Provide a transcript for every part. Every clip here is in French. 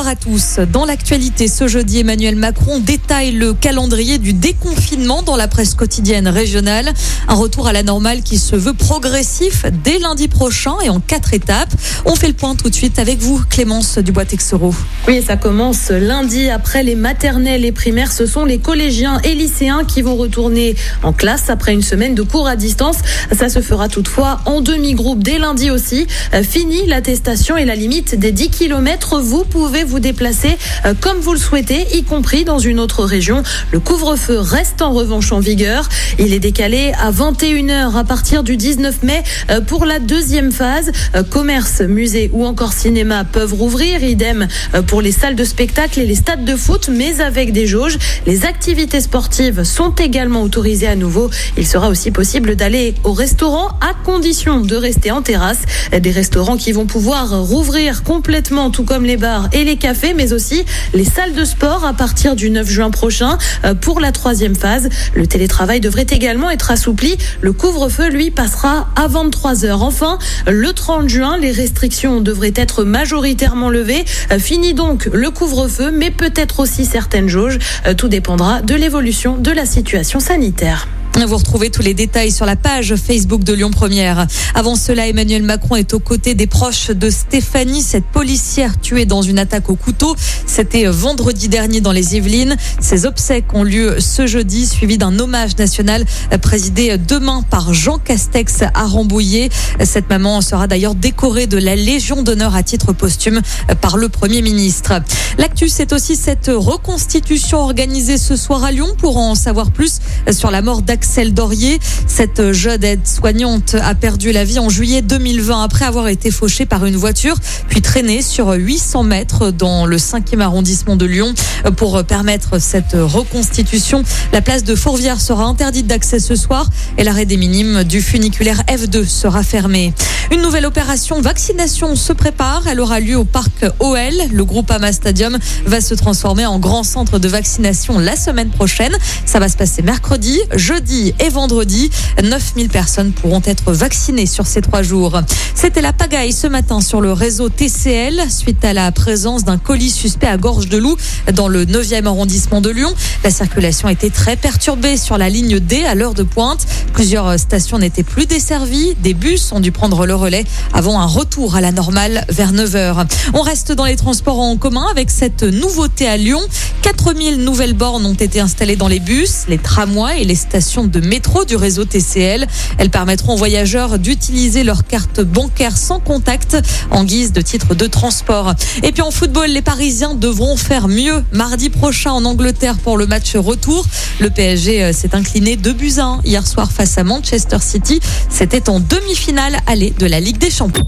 À tous. Dans l'actualité, ce jeudi, Emmanuel Macron détaille le calendrier du déconfinement dans la presse quotidienne régionale. Un retour à la normale qui se veut progressif dès lundi prochain et en quatre étapes. On fait le point tout de suite avec vous, Clémence Dubois-Texereau. Oui, ça commence lundi après les maternelles et primaires. Ce sont les collégiens et lycéens qui vont retourner en classe après une semaine de cours à distance. Ça se fera toutefois en demi-groupe dès lundi aussi. Fini l'attestation et la limite des 10 km. Vous pouvez vous déplacer euh, comme vous le souhaitez, y compris dans une autre région. Le couvre-feu reste en revanche en vigueur. Il est décalé à 21h à partir du 19 mai euh, pour la deuxième phase. Euh, commerce, musée ou encore cinéma peuvent rouvrir. Idem pour les salles de spectacle et les stades de foot, mais avec des jauges. Les activités sportives sont également autorisées à nouveau. Il sera aussi possible d'aller au restaurant à condition de rester en terrasse. Des restaurants qui vont pouvoir rouvrir complètement, tout comme les bars et les cafés, mais aussi les salles de sport à partir du 9 juin prochain euh, pour la troisième phase. Le télétravail devrait également être assoupli. Le couvre-feu, lui, passera à 23 heures. Enfin, le 30 juin, les restrictions devraient être majoritairement levées. Euh, fini donc le couvre-feu, mais peut-être aussi certaines jauges. Euh, tout dépendra de l'évolution de la situation sanitaire. Vous retrouvez tous les détails sur la page Facebook de Lyon Première. Avant cela, Emmanuel Macron est aux côtés des proches de Stéphanie, cette policière tuée dans une attaque au couteau. C'était vendredi dernier dans les Yvelines. Ces obsèques ont lieu ce jeudi, suivi d'un hommage national présidé demain par Jean Castex à Rambouillet. Cette maman sera d'ailleurs décorée de la Légion d'honneur à titre posthume par le Premier ministre. L'actu, c'est aussi cette reconstitution organisée ce soir à Lyon pour en savoir plus sur la mort d'Axel Axel Dorier. Cette jeune aide-soignante a perdu la vie en juillet 2020 après avoir été fauchée par une voiture, puis traînée sur 800 mètres dans le 5e arrondissement de Lyon. Pour permettre cette reconstitution, la place de Fourvière sera interdite d'accès ce soir et l'arrêt des minimes du funiculaire F2 sera fermé. Une nouvelle opération vaccination se prépare. Elle aura lieu au parc OL. Le groupe Ama Stadium va se transformer en grand centre de vaccination la semaine prochaine. Ça va se passer mercredi, jeudi et vendredi. 9000 personnes pourront être vaccinées sur ces trois jours. C'était la pagaille ce matin sur le réseau TCL suite à la présence d'un colis suspect à Gorge de Loup dans le 9e arrondissement de Lyon. La circulation était très perturbée sur la ligne D à l'heure de pointe. Plusieurs stations n'étaient plus desservies. Des bus ont dû prendre le relais avant un retour à la normale vers 9h. On reste dans les transports en commun avec cette nouveauté à Lyon. 4000 nouvelles bornes ont été installées dans les bus, les tramways et les stations de métro du réseau TCL. Elles permettront aux voyageurs d'utiliser leur carte bancaire sans contact en guise de titre de transport. Et puis en football, les Parisiens devront faire mieux mardi prochain en Angleterre pour le match retour. Le PSG euh, s'est incliné 2 buts 1 hier soir face à Manchester City. C'était en demi-finale aller de la Ligue des Champions.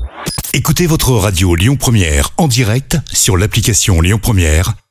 Écoutez votre radio Lyon Première en direct sur l'application Lyon Première,